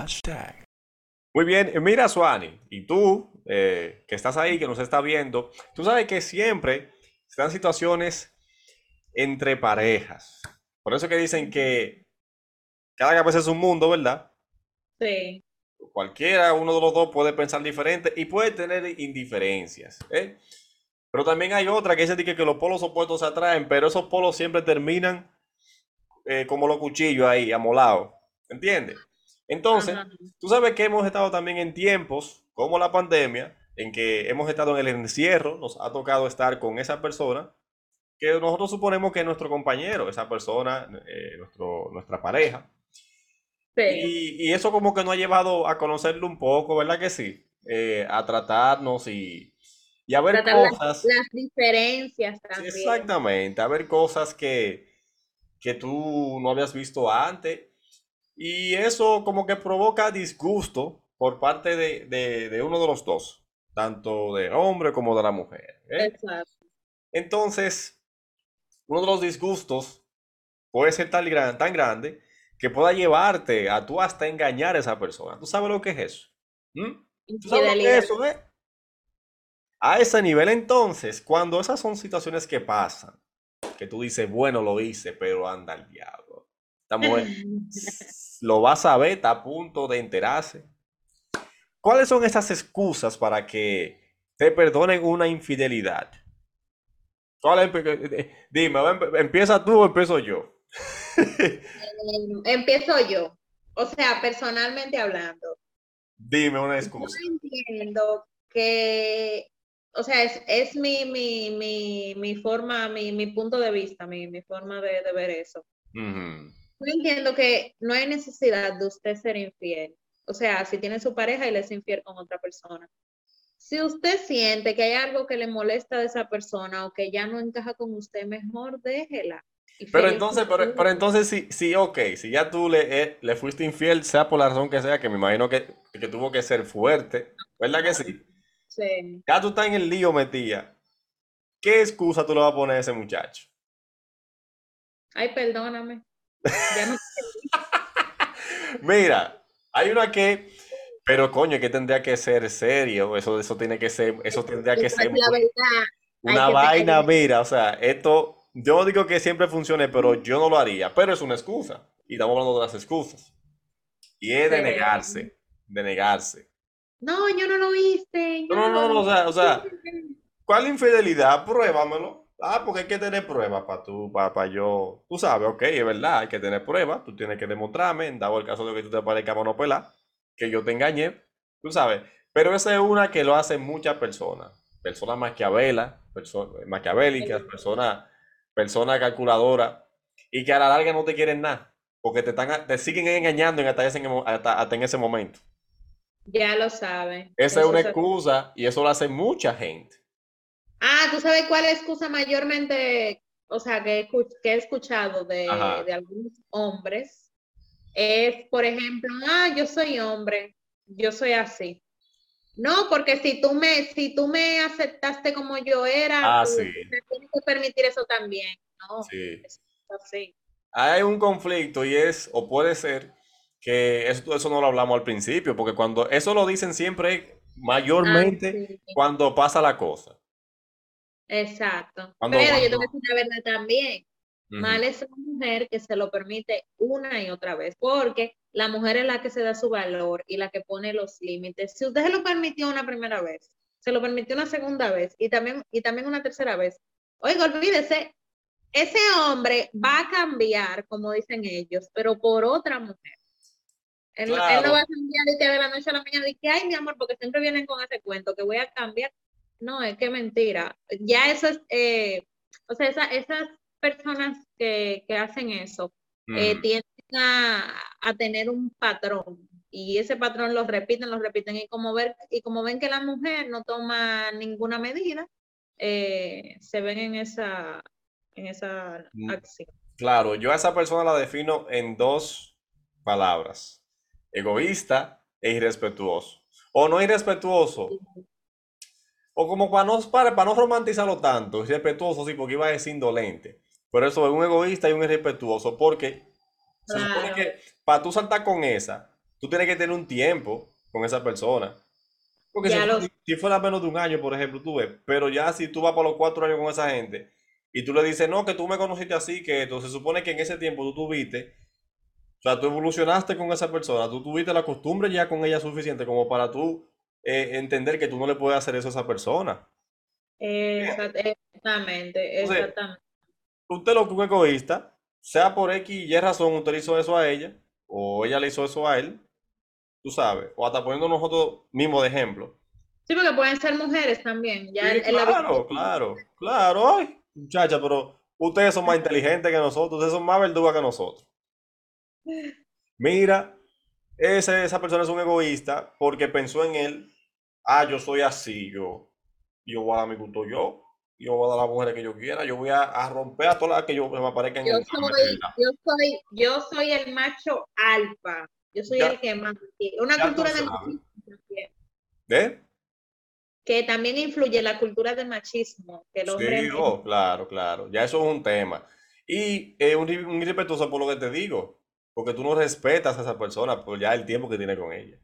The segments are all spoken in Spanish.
Hashtag. Muy bien, mira Suani, y tú eh, que estás ahí, que nos está viendo, tú sabes que siempre se dan situaciones entre parejas. Por eso que dicen que cada cabeza es un mundo, ¿verdad? Sí. Cualquiera, uno de los dos puede pensar diferente y puede tener indiferencias. ¿eh? Pero también hay otra que dice que, que los polos opuestos se atraen, pero esos polos siempre terminan eh, como los cuchillos ahí, amolados. ¿Entiendes? Entonces, Ajá. tú sabes que hemos estado también en tiempos como la pandemia, en que hemos estado en el encierro, nos ha tocado estar con esa persona que nosotros suponemos que es nuestro compañero, esa persona, eh, nuestro, nuestra pareja. Sí. Y, y eso como que nos ha llevado a conocerlo un poco, ¿verdad que sí? Eh, a tratarnos y, y a ver Tratar las, cosas. las diferencias también. exactamente, a ver cosas que, que tú no habías visto antes. Y eso como que provoca disgusto por parte de, de- de uno de los dos, tanto del hombre como de la mujer. ¿eh? Exacto. Entonces, uno de los disgustos puede ser tan, gran- tan grande que pueda llevarte a tú hasta engañar a esa persona. ¿Tú sabes lo que es eso? ¿Mm? ¿Tú sabes lo que es eso, eh? A ese nivel, entonces, cuando esas son situaciones que pasan, que tú dices, bueno, lo hice, pero anda el diablo. Mujer lo va a saber, está a punto de enterarse. ¿Cuáles son esas excusas para que te perdonen una infidelidad? Eh, Dime, em- ¿empieza tú o empiezo yo? Em, Empiezo yo. O sea, personalmente hablando, Dime una yo excusa. entiendo que, o sea, es, es mi, mi, mi, mi forma, mi, mi punto de vista, mi, mi forma de, de ver eso. Ujú. Yo entiendo que no hay necesidad de usted ser infiel. O sea, si tiene su pareja y le es infiel con otra persona. Si usted siente que hay algo que le molesta de esa persona o que ya no encaja con usted, mejor déjela. Pero entonces, pero, entonces sí, sí, ok, si ya tú le, eh, le fuiste infiel, sea por la razón que sea, que me imagino que, que tuvo que ser fuerte, ¿verdad que sí? Sí. Ya tú estás en el lío metida. ¿Qué excusa tú le vas a poner a ese muchacho? Ay, perdóname. Ya Mira, hay una que, pero coño, que tendría que ser serio, eso, eso tiene que ser, eso tendría que ser la verdad. Una vaina, mira, o sea, esto, yo no digo que siempre funcione, pero yo no lo haría, pero es una excusa, y estamos hablando de las excusas, y es de negarse, de negarse. No, yo no lo hice. No, no, no, no, o sea, o sea. ¿cuál infidelidad? Pruébamelo. Ah, porque hay que tener pruebas para tú, para, yo. Tú sabes, ok, es verdad, hay que tener pruebas. Tú tienes que demostrarme, dado el caso de que tú te parezcas monopelá, que yo te engañé, tú sabes. Pero esa es una que lo hacen muchas personas. Personas maquiavelas, perso- maquiavélicas, personas, personas calculadoras, y que a la larga no te quieren nada, porque te están, te siguen engañando en hasta, ese, hasta, hasta en ese momento. Ya lo saben. Esa es una excusa y eso lo hace mucha gente. Ah, ¿tú sabes cuál es la excusa mayormente, o sea, que he, escu- que he escuchado de, algunos hombres? Es, por ejemplo, ah, yo soy hombre, yo soy así. No, porque si tú me, si tú me aceptaste como yo era, Ah, tú sí. me tienes que permitir eso también. No, Sí. es así. Hay un conflicto y es, o puede ser, que eso, eso no lo hablamos al principio, porque cuando eso lo dicen siempre, mayormente Ah, sí. cuando pasa la cosa. Exacto. Cuando- Pero yo te cuando- voy a decir la verdad también. Mal es la mujer que se lo permite una y otra vez, porque la mujer es la que se da su valor y la que pone los límites. Si usted se lo permitió una primera vez, se lo permitió una segunda vez y también, y también una tercera vez, oiga, olvídese, ese hombre va a cambiar, como dicen ellos, pero por otra mujer. Él, no- él Claro. no va a cambiar de, que de la noche a la mañana y que, ay, mi amor, porque siempre vienen con ese cuento, que voy a cambiar. No, es que mentira. Ya eso es, eh, o sea, esa- esas personas que, que hacen eso eh, tienden a, a tener un patrón y ese patrón lo repiten, lo repiten y como, ver, y como ven que la mujer no toma ninguna medida, eh, se ven en esa, en esa Mm. acción. Claro, yo a esa persona la defino en dos palabras, egoísta e irrespetuoso. O no irrespetuoso, o como para no, para, para no romantizarlo tanto, irrespetuoso sí, porque iba a decir indolente. Pero eso es un egoísta y un irrespetuoso, porque se supone que para tú saltar con esa, tú tienes que tener un tiempo con esa persona. Porque si lo si fuera menos de un año, por ejemplo, tú ves, pero ya si tú vas por los cuatro años con esa gente y tú le dices, no, que tú me conociste así, que esto, se supone que en ese tiempo tú tuviste, o sea, tú evolucionaste con esa persona, tú tuviste la costumbre ya con ella suficiente como para tú eh, entender que tú no le puedes hacer eso a esa persona. Exact- Exactamente, exactamente. usted lo que es un egoísta, sea por X y Y razón, usted le hizo eso a ella, o ella le hizo eso a él, tú sabes, o hasta poniendo nosotros mismos de ejemplo. Sí, porque pueden ser mujeres también. Ya Sí, en, en la vida. claro, claro, claro, ay, muchacha, pero ustedes son más inteligentes que nosotros, ustedes son más verdugas que nosotros. Mira, ese, esa persona es un egoísta porque pensó en él, ah, yo soy así, yo, yo voy a dar mi gusto yo, yo voy a dar a las mujeres que yo quiera, yo voy a, a romper a todas las que yo me aparezcan Yo en, soy, yo soy, yo soy el macho alfa. Yo soy Ya, el que más. Una cultura de machismo también, ¿Eh? que también influye la cultura del machismo, que Sí, oh, claro, claro, ya eso es un tema. Y es un, ir- un irrespetuoso por lo que te digo, porque tú no respetas a esa persona por ya el tiempo que tiene con ella.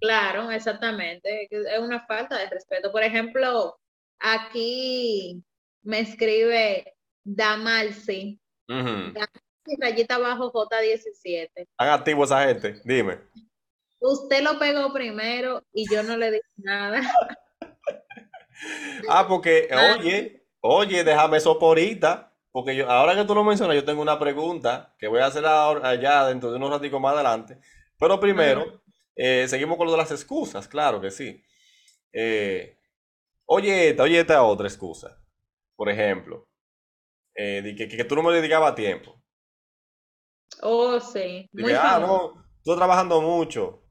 Claro, exactamente. Es una falta de respeto. Por ejemplo, aquí me escribe Damalsi, Ujú. Damalsi rayita abajo J17. ¿Están activos esa gente? Dime. Usted lo pegó primero y yo no le dije nada. Ah, porque, oye, oye, déjame eso por ahorita, porque yo, ahora que tú lo mencionas, yo tengo una pregunta que voy a hacer ahora, allá dentro de unos raticos más adelante. Pero primero, eh, seguimos con lo de las excusas, claro que sí. Eh, oye, esta, oye, esta otra excusa. Por ejemplo, eh, que, que tú no me dedicabas tiempo. Oh, sí, muy que, ah, no, estoy trabajando mucho.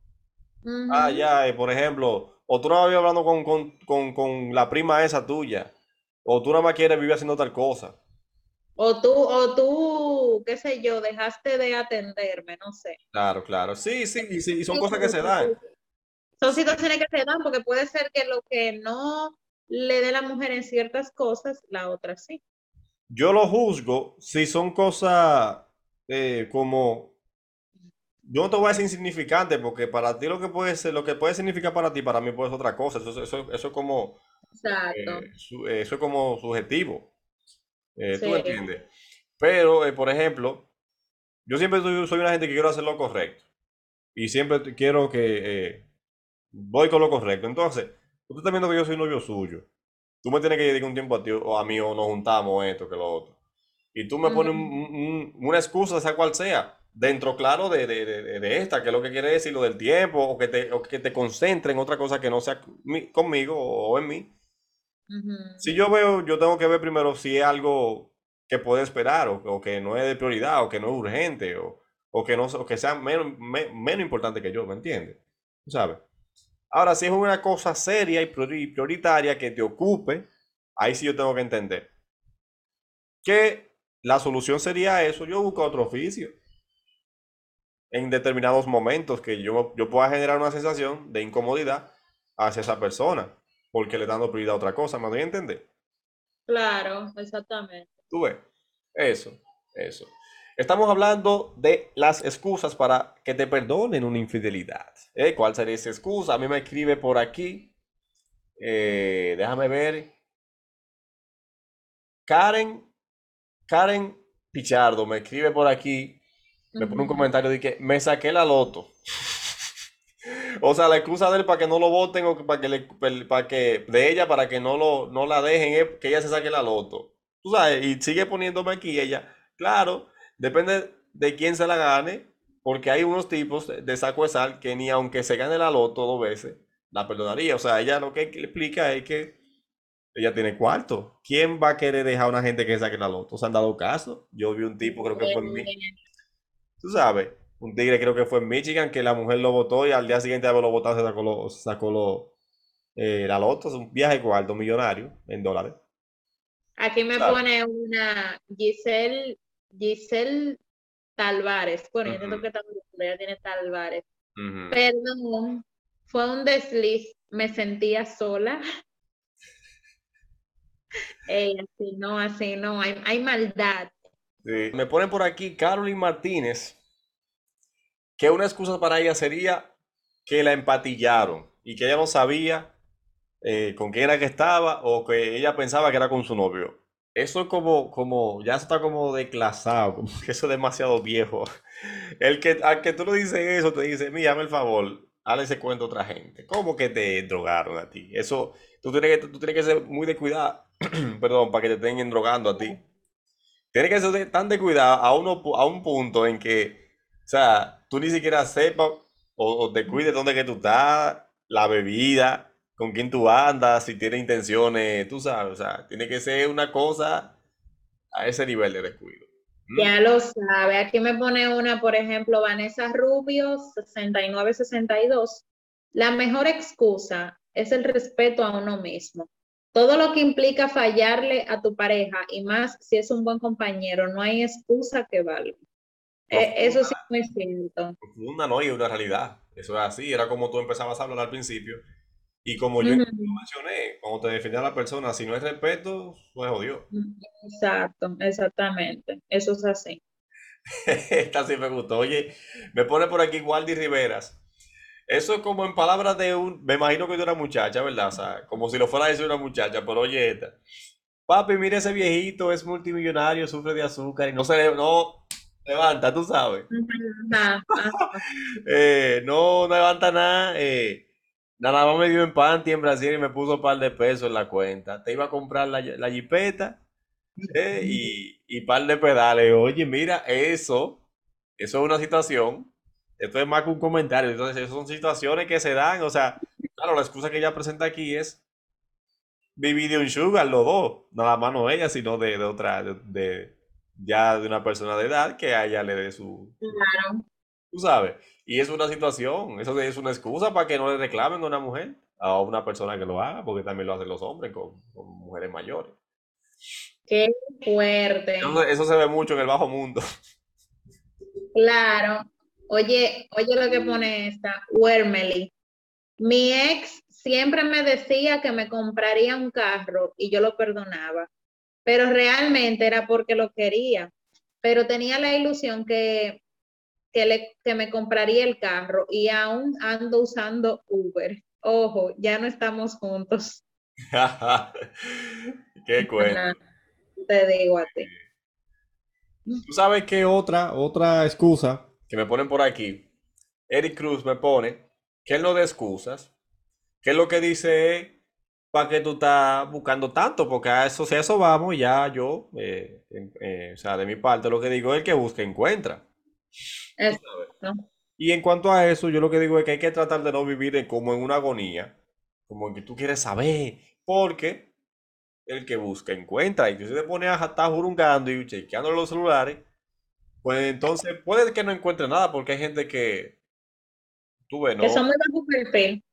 Ah, Ujú. ya, y por ejemplo, o tú no habías hablando con, con, con, con la prima esa tuya, o tú nada más quieres vivir haciendo tal cosa. O tú, o tú, qué sé yo, dejaste de atenderme, no sé. Claro, claro. Sí, sí, y sí, y son cosas que se dan. Son situaciones que se dan porque puede ser que lo que no le dé la mujer en ciertas cosas, la otra sí. Yo lo juzgo si son cosas eh, como, yo no te voy a decir insignificante, porque para ti lo que puede ser, lo que puede significar para ti, para mí puede ser otra cosa. Eso, eso, eso es como, Exacto. eh, su- eh, eso es como subjetivo. Eh, ¿tú me Sí, entiendes? Pero, eh, por ejemplo, yo siempre soy, soy una gente que quiero hacer lo correcto. Y siempre quiero que eh, voy con lo correcto. Entonces, tú estás viendo que yo soy novio suyo. Tú me tienes que dedicar un tiempo a ti o a mí o nos juntamos esto que lo otro. Y tú me pones un- un- una excusa, sea cual sea, dentro, claro, de, de- de- de esta, que es lo que quiere decir lo del tiempo, o que te, o que te concentre en otra cosa que no sea mi- conmigo o en mí. Si yo veo, yo tengo que ver primero si es algo que puede esperar, o, que no es de prioridad, o que no es urgente, o, o que no, o que sea menos, me- menos importante que yo, ¿me entiendes? ¿Tú sabes? Ahora, si es una cosa seria y priori- prioritaria que te ocupe, ahí sí yo tengo que entender que la solución sería eso, yo busco otro oficio en determinados momentos que yo, yo pueda generar una sensación de incomodidad hacia esa persona, porque le dando prioridad a otra cosa, ¿me doy a entender? Claro, exactamente. Tú ves, eso, eso. Estamos hablando de las excusas para que te perdonen una infidelidad. ¿eh? ¿Cuál sería esa excusa? A mí me escribe por aquí, eh, déjame ver, Karen, Karen Pichardo me escribe por aquí, me pone un comentario de que me saqué la loto. O sea, la excusa de él para que no lo voten o para que, le, para que de ella para que no lo no la dejen es que ella se saque la loto. Tú sabes, y sigue poniéndome aquí ella. Claro, depende de quién se la gane, porque hay unos tipos de, saco de sal que ni aunque se gane la loto dos veces, la perdonaría. O sea, ella lo que explica es que ella tiene cuarto. ¿Quién va a querer dejar a una gente que saque la loto? ¿Se han dado caso? Yo vi un tipo, creo que fue en. Eh, Tú sabes, un tigre creo que fue en Michigan que la mujer lo votó y al día siguiente de haberlo votado se sacó, lo, sacó lo, eh, la loto. Es un viaje cuarto millonario en dólares. Aquí me pone una Giselle, Giselle Talvares. Bueno, yo entiendo que también ella tiene Talvares. ujú. Perdón, fue un desliz. Me sentía sola. Ey, así no, así no. Hay, hay maldad. Sí. Me ponen por aquí Carolyn Martínez. que una excusa para ella sería que la empatillaron y que ella no sabía eh, con quién era que estaba o que ella pensaba que era con su novio. Eso es como, como, ya está como declasado, como que eso es demasiado viejo. El que, al que tú le dices eso, te dice, mira, el favor, hazle ese cuento a otra gente. ¿Cómo que te drogaron a ti? Eso, tú tienes que, tú tienes que ser muy de cuidado, perdón, para que te estén drogando a ti. Tienes que ser tan de cuidado a, uno, a un punto en que, o sea, tú ni siquiera sepas o, o te cuides dónde que tú estás, la bebida, con quién tú andas, si tiene intenciones, tú sabes, o sea, tiene que ser una cosa a ese nivel de descuido. ¿Mm? Ya lo sabe. Aquí me pone una, por ejemplo, Vanessa Rubio, 6962. La mejor excusa es el respeto a uno mismo. Todo lo que implica fallarle a tu pareja, y más si es un buen compañero, no hay excusa que valga. Eh, eso sí muy cierto. Profunda, ¿no? Y una realidad. Eso es así. Era como tú empezabas a hablar al principio y como yo mencioné, como te defendía la persona, si no hay respeto, pues jodió. Exacto, exactamente. Eso es así. Esta sí me gustó. Oye, me pone por aquí Waldi Riveras. Eso es como en palabras de un, me imagino que de una muchacha, ¿verdad? O sea, como si lo fuera a decir una muchacha, pero oye esta. Papi, mire ese viejito, es multimillonario, sufre de azúcar y no se le, no levanta, tú sabes. Eh, no, no levanta nada. Eh, Nada más me dio en panty en Brasil y me puso un par de pesos en la cuenta. Te iba a comprar la, la jipeta eh, y, y par de pedales. Oye, mira, eso, eso es una situación. Esto es más que un comentario. Entonces, esas son situaciones que se dan. O sea, claro, la excusa que ella presenta aquí es vivir de un sugar, los dos. Nada más no ella, sino de, de otra, de, ya de una persona de edad que a ella le dé su... Claro. Tú sabes. Y es una situación, eso es una excusa para que no le reclamen a una mujer, a una persona que lo haga, porque también lo hacen los hombres con, mujeres mayores. Qué fuerte. Eso, se ve mucho en el bajo mundo. Claro. Oye, oye lo que pone esta, Wermely. Mi ex siempre me decía que me compraría un carro y yo lo perdonaba, pero realmente era porque lo quería, pero tenía la ilusión que que, le, que me compraría el carro y aún ando usando Uber. Ojo, ya no estamos juntos. Qué cuento. Te digo a ti. Tú sabes que otra, otra excusa que me ponen por aquí, Eric Cruz me pone que él no de excusas, que lo que dice es para que tú estás buscando tanto, porque a eso, si a eso vamos, ya yo, eh, eh, o sea, de mi parte lo que digo es el que busca encuentra. Y en cuanto a eso, yo lo que digo es que hay que tratar de no vivir como en una agonía, como en que tú quieres saber, porque el que busca encuentra. Y si se pone a estar jurungando y chequeando los celulares, pues entonces puede que no encuentre nada, porque hay gente que tú ves, ¿no? Que son muy bajo perfil.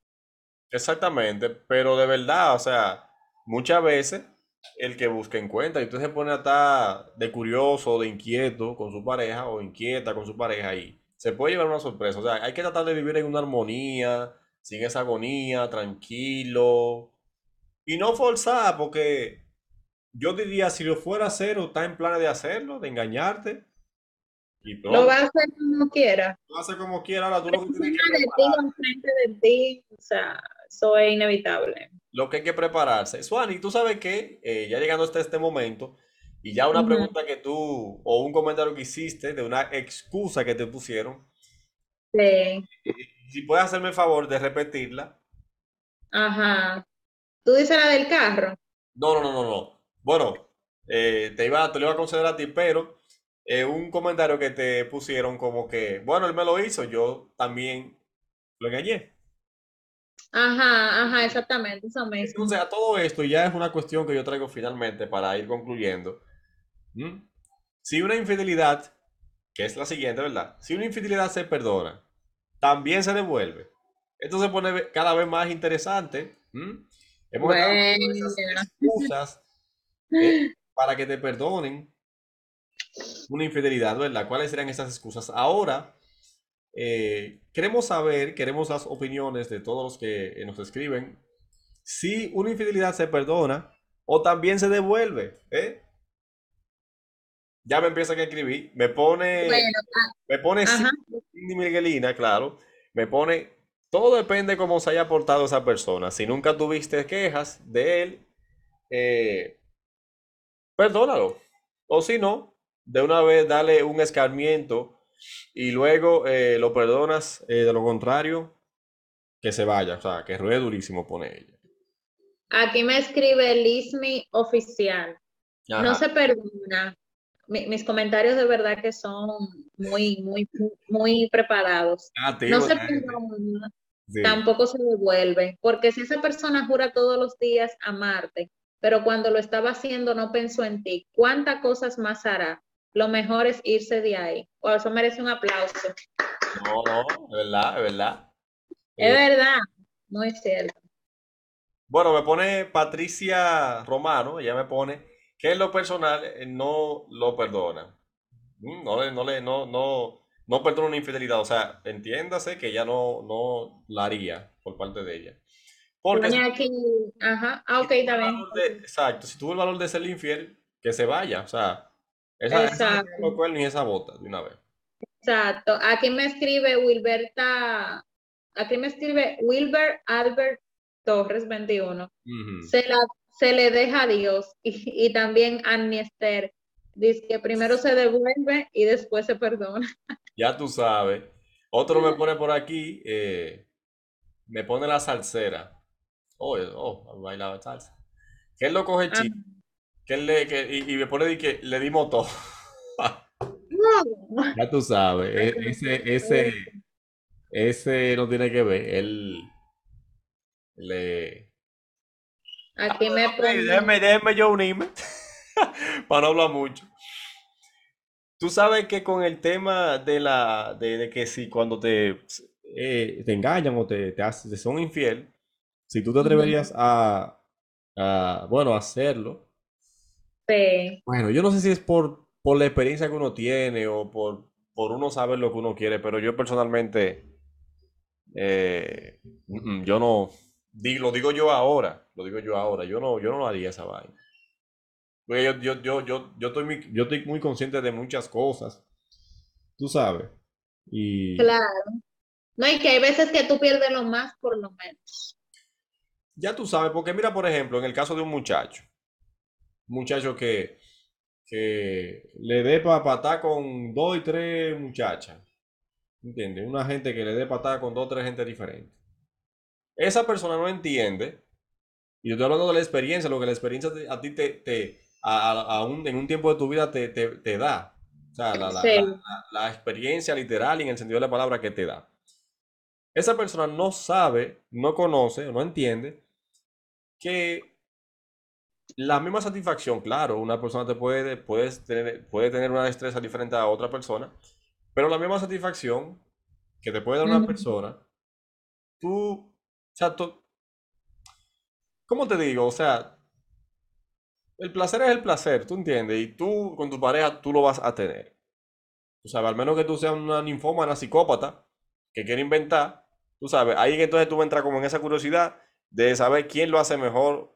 Exactamente, pero de verdad, o sea, muchas veces el que busca encuentra. Y usted se pone a estar de curioso, de inquieto con su pareja o inquieta con su pareja y se puede llevar una sorpresa. O sea, hay que tratar de vivir en una armonía, sin esa agonía, tranquilo. Y no forzar, porque yo diría, si lo fuera a hacer o está en planes de hacerlo, de engañarte. lo va a hacer como quiera. Lo va a hacer como quiera. Ahora tú lo que tienes que de ti, o sea, eso es inevitable lo que hay que prepararse. Suani, tú sabes que eh, ya llegando hasta este momento, y ya una pregunta que tú, o un comentario que hiciste de una excusa que te pusieron. Sí. Si puedes hacerme el favor de repetirla. Ajá. ¿Tú dices la del carro? No, no, no, no, no. Bueno, eh, te, iba, te lo iba a conceder a ti, pero eh, un comentario que te pusieron como que, bueno, él me lo hizo, yo también lo engañé. Ajá, ajá, exactamente, eso mismo. Entonces, a todo esto ya es una cuestión que yo traigo finalmente para ir concluyendo. Si una infidelidad, que es la siguiente, ¿verdad? Si una infidelidad se perdona, también se devuelve. Esto se pone cada vez más interesante. Hemos excusas eh, para que te perdonen una infidelidad, ¿verdad? ¿Cuáles serían esas excusas? Ahora eh, queremos saber, queremos las opiniones de todos los que nos escriben, si una infidelidad se perdona o también se devuelve. ¿eh? ya me empiezan a escribir, me pone, Bueno, ah, me pone. Cindy Miguelina, claro, me pone, todo depende cómo se haya portado esa persona. Si nunca tuviste quejas de él, eh, perdónalo. O si no, de una vez dale un escarmiento y luego eh, lo perdonas. eh, de lo contrario, que se vaya, o sea, que ruede durísimo, pone ella. Aquí me escribe Lismi Oficial. No se perdona. Mi- mis comentarios de verdad que son muy, muy, muy preparados. No Activo, se perdona, Sí. tampoco se devuelve, porque si esa persona jura todos los días amarte, pero cuando lo estaba haciendo no pensó en ti, ¿cuántas cosas más hará? Lo mejor es irse de ahí. O eso merece un aplauso. No, no, es verdad, es verdad. Es Eh, verdad, muy cierto. bueno, me pone Patricia Romano, ella me pone que en lo personal eh, no lo perdona. Mm, No le, no le, no, no, no perdona una infidelidad. O sea, entiéndase que ella no, no la haría por parte de ella. Porque aquí, ajá, ah, ok, de, exacto, si tuvo el valor de ser infiel, que se vaya. O sea, esa, esa no Exacto, los cuernos ni esa bota de una vez. exacto. Aquí me escribe Wilberta, aquí me escribe Wilber Albert Torres 21. Ujú. Se la, se le deja a Dios y, y también Annie Esther. Dice que primero se devuelve y después se perdona. Ya tú sabes. Otro me pone por aquí, eh, me pone la salsera. Oh, eh, oh, bailaba salsa. Que él lo coge Ah, chico, que él le, que, y, y me pone de que le dimos todo. no. Ya tú sabes, e- ese, ese, ese no tiene que ver. Él le. Aquí me pone, déjeme, déjeme yo unirme. Para no hablar mucho. Tú sabes que con el tema de la de, de que si cuando te, eh, te engañan o te, te, hacen- te son infiel, si tú te atreverías a, a, bueno, a hacerlo. Sí, Bueno, yo no sé si es por, por la experiencia que uno tiene o por, por uno saber lo que uno quiere, pero yo personalmente, eh, mm, yo no, lo digo yo ahora, lo digo yo ahora, yo no, yo no haría esa vaina. Porque yo, yo, yo, yo, yo estoy muy, yo estoy muy consciente de muchas cosas, tú sabes. Y claro. No, y que hay veces que tú pierdes lo más por lo menos. ya tú sabes, porque mira, por ejemplo, en el caso de un muchacho, muchacho que, que le dé para patar con dos y tres muchachas, ¿entiendes? Una gente que le dé patada con dos o tres gente diferentes. Esa persona no entiende, y yo estoy hablando de la experiencia, lo que la experiencia a ti te, te a, un- en un tiempo de tu vida te, te, te da. O sea, la, la, Sí, la, experiencia literal y en el sentido de la palabra que te da. Esa persona no sabe, no conoce no entiende que la misma satisfacción, claro, una persona te puede, puedes tener, puede tener una destreza diferente a otra persona, pero la misma satisfacción que te puede dar una persona, tú, o sea, tú- ¿cómo te digo? O sea, el placer es el placer, ¿tú entiendes? Y tú con tu pareja, tú lo vas a tener. Tú sabes, al menos que tú seas una ninfómana psicópata que quiere inventar, tú sabes, ahí entonces tú entrar como en esa curiosidad de saber quién lo hace mejor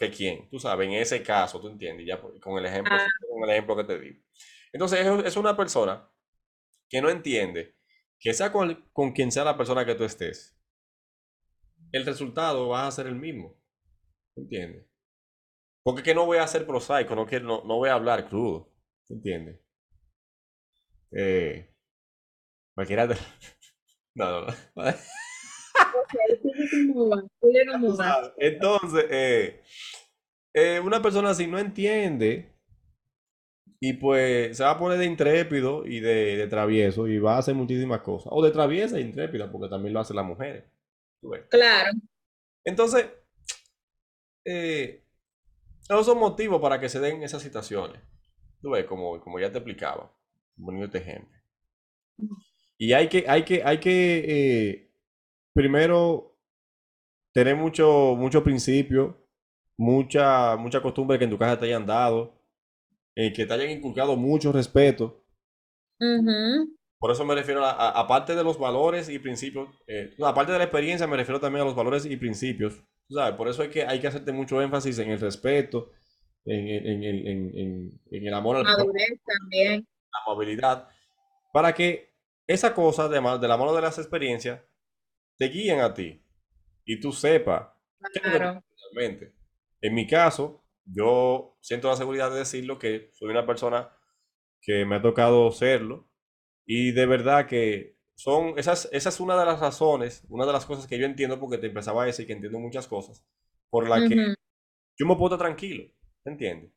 que quién, tú sabes, en ese caso, tú entiendes, ya por- con el ejemplo, ah, con el ejemplo que te digo. Entonces, es, es una persona que no entiende que sea con, con quien sea la persona que tú estés, el resultado va a ser el mismo, ¿tú entiendes? Porque que no voy a ser prosaico, no, quiero, no, no voy a hablar crudo, ¿tú entiendes? Eh, cualquiera de... No, no, no. Entonces, eh, eh, una persona así no entiende y pues se va a poner de intrépido y de, de travieso y va a hacer muchísimas cosas. O de traviesa e intrépida, porque también lo hacen las mujeres. Claro, Entonces, eh, esos son motivos para que se den esas situaciones. Tú ves, como, como ya te explicaba, poniendo este ejemplo. Y hay que, hay que, hay que eh, primero tener mucho, mucho principio, mucha, mucha costumbre que en tu casa te hayan dado, eh, que te hayan inculcado mucho respeto. Por eso me refiero a, aparte de los valores y principios, eh, aparte de la experiencia, me refiero también a los valores y principios. ¿Sabes? Por eso hay que, hay que hacerte mucho énfasis en el respeto, en, en- en- en- en- en el amor al prójimo, Madurez también. la movilidad, para que esa cosa, de la mano de las experiencias, te guíen a ti y tú sepas Claro. realmente. En mi caso, yo siento la seguridad de decirlo que soy una persona que me ha tocado serlo y de verdad que son, esas, esa es una de las razones, una de las cosas que yo entiendo porque te empezaba a decir que entiendo muchas cosas, por la que yo me puedo estar tranquilo, ¿te entiendes?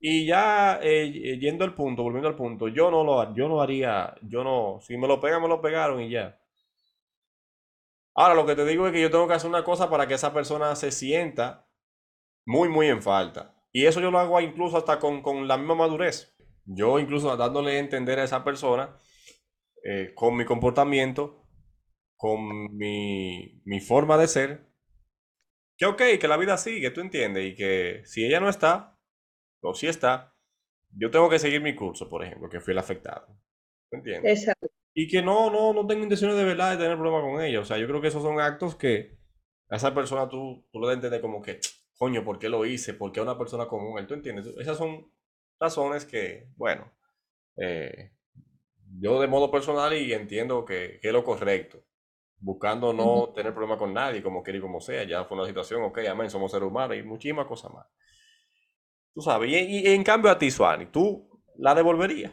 Y ya eh, y- yendo al punto, volviendo al punto, yo no lo, yo no haría, yo no, si me lo pegan, me lo pegaron y ya. Ahora, lo que te digo es que yo tengo que hacer una cosa para que esa persona se sienta muy, muy en falta. Y eso yo lo hago incluso hasta con, con la misma madurez. Yo incluso dándole a entender a esa persona eh, con mi comportamiento, con mi, mi forma de ser, que ok, que la vida sigue, tú entiendes, y que si ella no está, o si está, yo tengo que seguir mi curso, por ejemplo, que fui el afectado. ¿Tú entiendes? Exacto. Y que no, no, no tengo intenciones de verdad de tener problemas con ella. O sea, yo creo que esos son actos que a esa persona tú, tú a entender como que, coño, ¿por qué lo hice? ¿Por qué a una persona como él? ¿Tú entiendes? Esas son razones que, bueno, eh, yo de modo personal y entiendo que, que es lo correcto. Buscando no tener problemas con nadie, como quiera y como sea. Ya fue una situación, ok, amén, somos seres humanos y muchísimas cosas más. Tú sabes, y, y en cambio a ti, Suani, ¿tú la devolverías?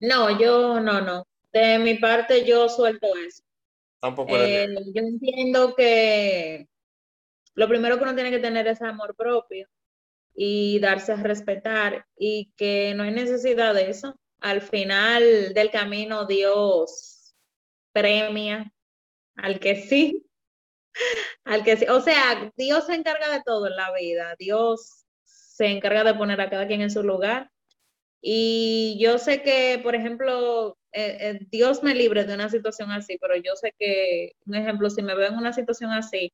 No, yo no, no. De mi parte, yo suelto eso. Tampoco Eh, yo entiendo que lo primero que uno tiene que tener es amor propio y darse a respetar y que no hay necesidad de eso. Al final del camino, Dios premia al que sí, al que sí. O sea, Dios se encarga de todo en la vida. Dios se encarga de poner a cada quien en su lugar. Y yo sé que, por ejemplo, eh, eh, Dios me libre de una situación así, pero yo sé que, un ejemplo, si me veo en una situación así,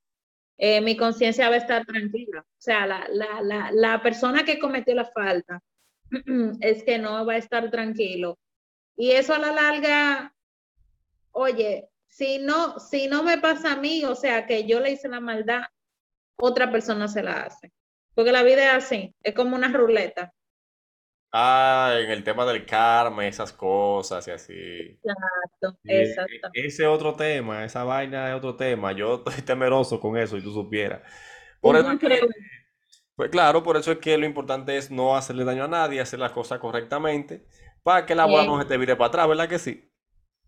eh, mi conciencia va a estar tranquila. O sea, la, la, la, la persona que cometió la falta es que no va a estar tranquilo. Y eso a la larga, oye, si no, si no me pasa a mí, o sea, que yo le hice la maldad, otra persona se la hace. Porque la vida es así, es como una ruleta. Ah, en el tema del karma, esas cosas y así. Exacto, e- exacto. e- ese otro tema, esa vaina es otro tema. Yo estoy temeroso con eso y tú supieras. Por eso que, cree- pues claro, por eso es que lo importante es no hacerle daño a nadie, hacer las cosas correctamente, para que la bola no se te vire para atrás, ¿verdad que sí?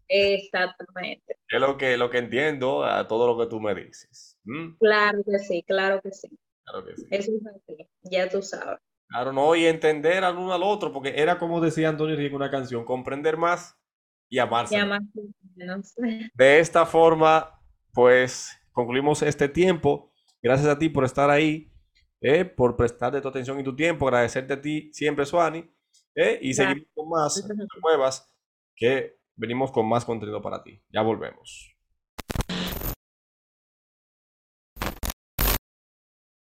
Exactamente. Es lo que, lo que entiendo a todo lo que tú me dices. ¿Mm? Claro que sí, claro que sí. Claro que sí. Eso es así, ya tú sabes. Claro, no, y entender al uno al otro, porque era como decía Antonio Rico una canción, comprender más y amarse menos. De esta forma, pues concluimos este tiempo. Gracias a ti por estar ahí, eh, por prestarte tu atención y tu tiempo. Agradecerte a ti siempre, Suani. eh, y seguimos con más. Muevas, que venimos con más contenido para ti. Ya volvemos.